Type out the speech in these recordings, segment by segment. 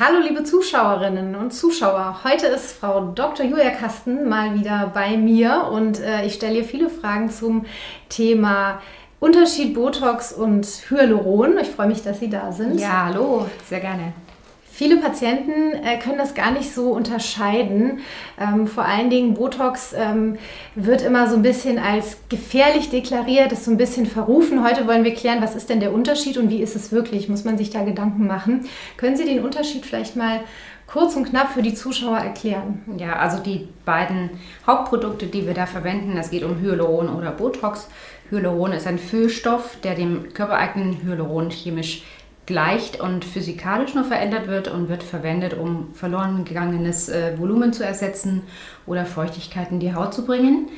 Hallo liebe Zuschauerinnen und Zuschauer. Heute ist Frau Dr. Julia Kasten mal wieder bei mir und äh, ich stelle ihr viele Fragen zum Thema Unterschied Botox und Hyaluron. Ich freue mich, dass Sie da sind. Ja, hallo, sehr gerne. Viele Patienten äh, können das gar nicht so unterscheiden. Ähm, vor allen Dingen Botox ähm, wird immer so ein bisschen als gefährlich deklariert, ist so ein bisschen verrufen. Heute wollen wir klären, was ist denn der Unterschied und wie ist es wirklich? Muss man sich da Gedanken machen? Können Sie den Unterschied vielleicht mal kurz und knapp für die Zuschauer erklären? Ja, also die beiden Hauptprodukte, die wir da verwenden, es geht um Hyaluron oder Botox. Hyaluron ist ein Füllstoff, der dem körpereigenen Hyaluron chemisch gleicht und physikalisch nur verändert wird und wird verwendet, um verloren gegangenes äh, Volumen zu ersetzen oder Feuchtigkeit in die Haut zu bringen.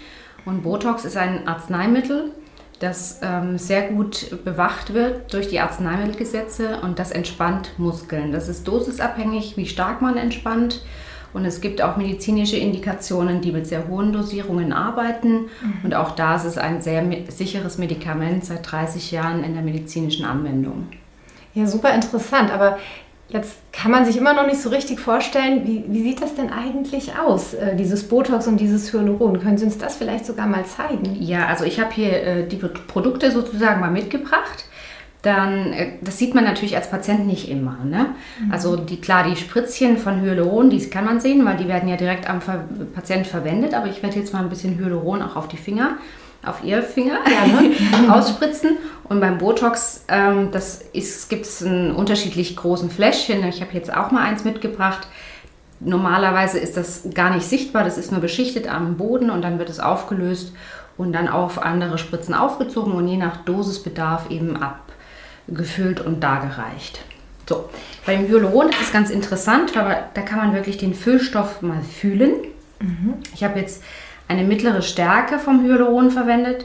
Und Botox ist ein Arzneimittel, das ähm, sehr gut bewacht wird durch die Arzneimittelgesetze und das entspannt Muskeln. Das ist dosisabhängig, wie stark man entspannt. Und es gibt auch medizinische Indikationen, die mit sehr hohen Dosierungen arbeiten. Mhm. Und auch da ist es ein sehr sicheres Medikament seit 30 Jahren in der medizinischen Anwendung. Ja, super interessant. Aber jetzt kann man sich immer noch nicht so richtig vorstellen, wie, wie sieht das denn eigentlich aus, äh, dieses Botox und dieses Hyaluron? Können Sie uns das vielleicht sogar mal zeigen? Ja, also ich habe hier äh, die Produkte sozusagen mal mitgebracht. Dann, äh, das sieht man natürlich als Patient nicht immer. Ne? Mhm. Also die, klar, die Spritzchen von Hyaluron, die kann man sehen, weil die werden ja direkt am Ver Patient verwendet. Aber ich werde jetzt mal ein bisschen Hyaluron auch auf die Finger auf ihr Finger ja, ausspritzen. Und beim Botox, ähm, das ist, gibt es einen unterschiedlich großen Fläschchen. Ich habe jetzt auch mal eins mitgebracht. Normalerweise ist das gar nicht sichtbar, das ist nur beschichtet am Boden und dann wird es aufgelöst und dann auf andere Spritzen aufgezogen und je nach Dosisbedarf eben abgefüllt und dargereicht. So, beim Hyaluron ist es ganz interessant, weil da kann man wirklich den Füllstoff mal fühlen. Mhm. Ich habe jetzt eine mittlere Stärke vom Hyaluron verwendet,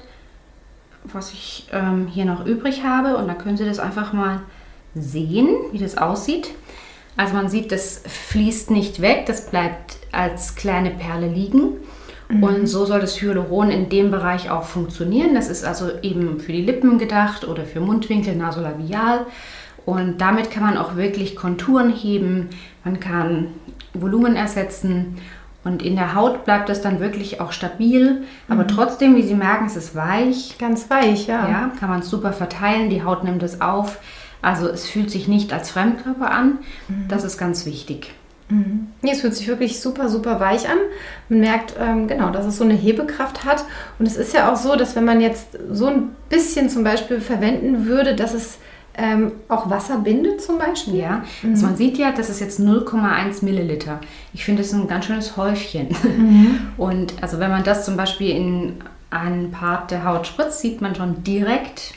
was ich ähm, hier noch übrig habe. Und da können Sie das einfach mal sehen, wie das aussieht. Also man sieht, das fließt nicht weg, das bleibt als kleine Perle liegen. Mhm. Und so soll das Hyaluron in dem Bereich auch funktionieren. Das ist also eben für die Lippen gedacht oder für Mundwinkel, nasolabial. Und damit kann man auch wirklich Konturen heben, man kann Volumen ersetzen und in der Haut bleibt es dann wirklich auch stabil, aber mhm. trotzdem, wie Sie merken, es ist weich. Ganz weich, ja. Ja, kann man super verteilen, die Haut nimmt es auf. Also es fühlt sich nicht als Fremdkörper an. Mhm. Das ist ganz wichtig. Mhm. Nee, es fühlt sich wirklich super, super weich an. Man merkt, ähm, genau, dass es so eine Hebekraft hat. Und es ist ja auch so, dass wenn man jetzt so ein bisschen zum Beispiel verwenden würde, dass es ähm, auch Wasser bindet zum Beispiel? Ja, mhm. also man sieht ja, das ist jetzt 0,1 Milliliter. Ich finde, das ist ein ganz schönes Häufchen. Mhm. Und also wenn man das zum Beispiel in einen Part der Haut spritzt, sieht man schon direkt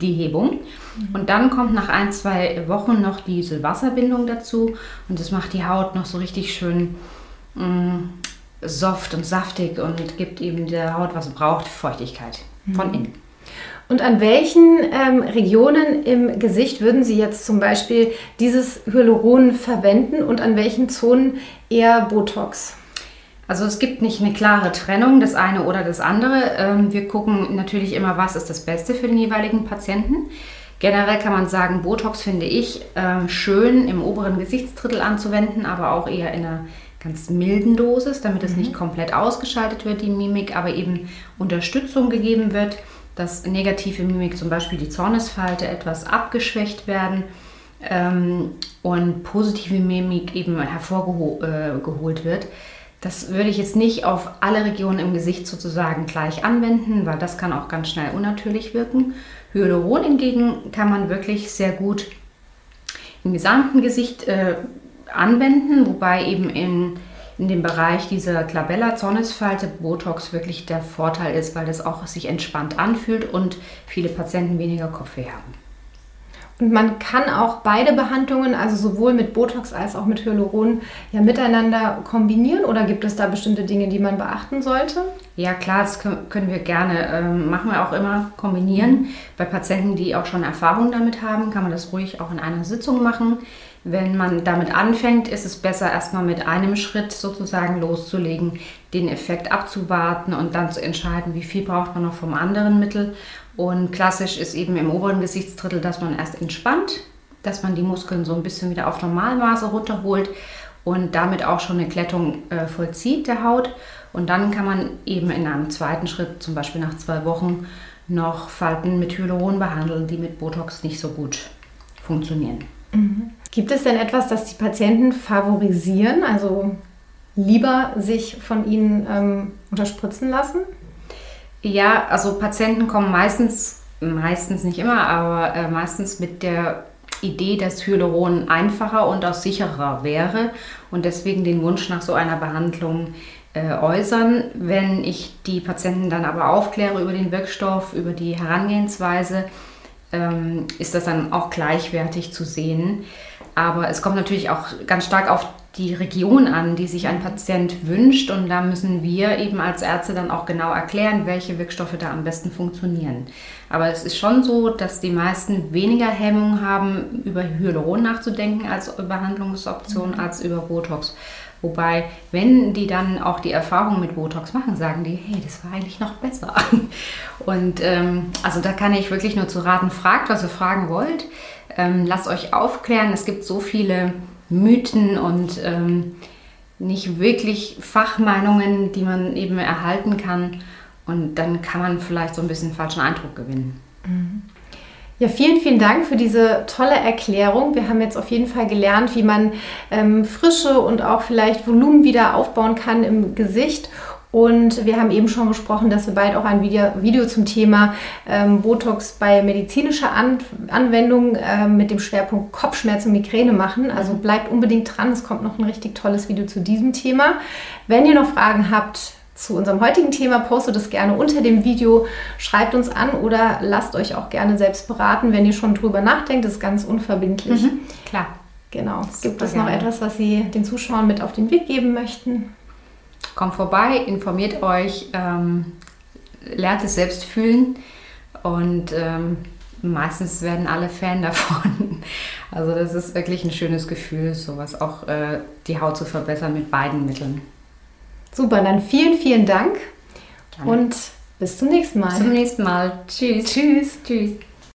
die Hebung. Mhm. Und dann kommt nach ein, zwei Wochen noch diese Wasserbindung dazu und das macht die Haut noch so richtig schön mh, mm, soft und saftig und gibt eben der Haut, was sie braucht, Feuchtigkeit von mhm. innen. Und an welchen ähm, Regionen im Gesicht würden Sie jetzt zum Beispiel dieses Hyaluron verwenden und an welchen Zonen eher Botox? Also es gibt nicht eine klare Trennung, das eine oder das andere. Ähm, wir gucken natürlich immer, was ist das Beste für den jeweiligen Patienten. Generell kann man sagen, Botox finde ich äh, schön im oberen Gesichtsdrittel anzuwenden, aber auch eher in einer ganz milden Dosis, damit es mhm. nicht komplett ausgeschaltet wird, die Mimik, aber eben Unterstützung gegeben wird dass negative Mimik, zum Beispiel die Zornesfalte, etwas abgeschwächt werden ähm, und positive Mimik eben hervorgeholt äh, wird. Das würde ich jetzt nicht auf alle Regionen im Gesicht sozusagen gleich anwenden, weil das kann auch ganz schnell unnatürlich wirken. Hyaluron hingegen kann man wirklich sehr gut im gesamten Gesicht äh, anwenden, wobei eben in in dem Bereich dieser Glabella-Zornesfalte Botox wirklich der Vorteil ist, weil das auch sich entspannt anfühlt und viele Patienten weniger Kopfweh haben. Und man kann auch beide Behandlungen, also sowohl mit Botox als auch mit Hyaluron, ja miteinander kombinieren oder gibt es da bestimmte Dinge, die man beachten sollte? Ja, klar, das können wir gerne, ähm, machen wir auch immer kombinieren. Bei Patienten, die auch schon Erfahrung damit haben, kann man das ruhig auch in einer Sitzung machen. Wenn man damit anfängt, ist es besser, erstmal mit einem Schritt sozusagen loszulegen, den Effekt abzuwarten und dann zu entscheiden, wie viel braucht man noch vom anderen Mittel. Und klassisch ist eben im oberen Gesichtsdrittel, dass man erst entspannt dass man die Muskeln so ein bisschen wieder auf Normalmaße runterholt und damit auch schon eine Klettung äh, vollzieht der Haut. Und dann kann man eben in einem zweiten Schritt, zum Beispiel nach zwei Wochen, noch Falten mit Hyaluron behandeln, die mit Botox nicht so gut funktionieren. Mhm. Gibt es denn etwas, das die Patienten favorisieren, also lieber sich von ihnen ähm, unterspritzen lassen? Ja, also Patienten kommen meistens, meistens nicht immer, aber äh, meistens mit der Idee, dass Hyaluron einfacher und auch sicherer wäre und deswegen den Wunsch nach so einer Behandlung äh, äußern. Wenn ich die Patienten dann aber aufkläre über den Wirkstoff, über die Herangehensweise, ähm, ist das dann auch gleichwertig zu sehen. Aber es kommt natürlich auch ganz stark auf die Region an, die sich ein Patient wünscht. Und da müssen wir eben als Ärzte dann auch genau erklären, welche Wirkstoffe da am besten funktionieren. Aber es ist schon so, dass die meisten weniger Hemmung haben, über Hyaluron nachzudenken als Behandlungsoption als über Botox. Wobei, wenn die dann auch die Erfahrung mit Botox machen, sagen die, hey, das war eigentlich noch besser. Und ähm, also da kann ich wirklich nur zu raten, fragt, was ihr fragen wollt. Ähm, lasst euch aufklären. Es gibt so viele Mythen und ähm, nicht wirklich Fachmeinungen, die man eben erhalten kann. Und dann kann man vielleicht so ein bisschen falschen Eindruck gewinnen. Mhm. Ja, vielen, vielen Dank für diese tolle Erklärung. Wir haben jetzt auf jeden Fall gelernt, wie man ähm, Frische und auch vielleicht Volumen wieder aufbauen kann im Gesicht. Und wir haben eben schon besprochen, dass wir bald auch ein Video, Video zum Thema ähm, Botox bei medizinischer An Anwendung äh, mit dem Schwerpunkt Kopfschmerz und Migräne machen. Also bleibt unbedingt dran. Es kommt noch ein richtig tolles Video zu diesem Thema. Wenn ihr noch Fragen habt, zu unserem heutigen Thema. Postet es gerne unter dem Video, schreibt uns an oder lasst euch auch gerne selbst beraten, wenn ihr schon drüber nachdenkt. Das ist ganz unverbindlich. Mhm, klar. Genau. Gibt es noch gerne. etwas, was Sie den Zuschauern mit auf den Weg geben möchten? Kommt vorbei, informiert euch, ähm, lernt es selbst fühlen und ähm, meistens werden alle Fan davon. Also das ist wirklich ein schönes Gefühl, sowas auch äh, die Haut zu verbessern mit beiden Mitteln. Super, dann vielen, vielen Dank Gerne. und bis zum nächsten Mal. Bis zum nächsten Mal. Tschüss. Tschüss. Tschüss.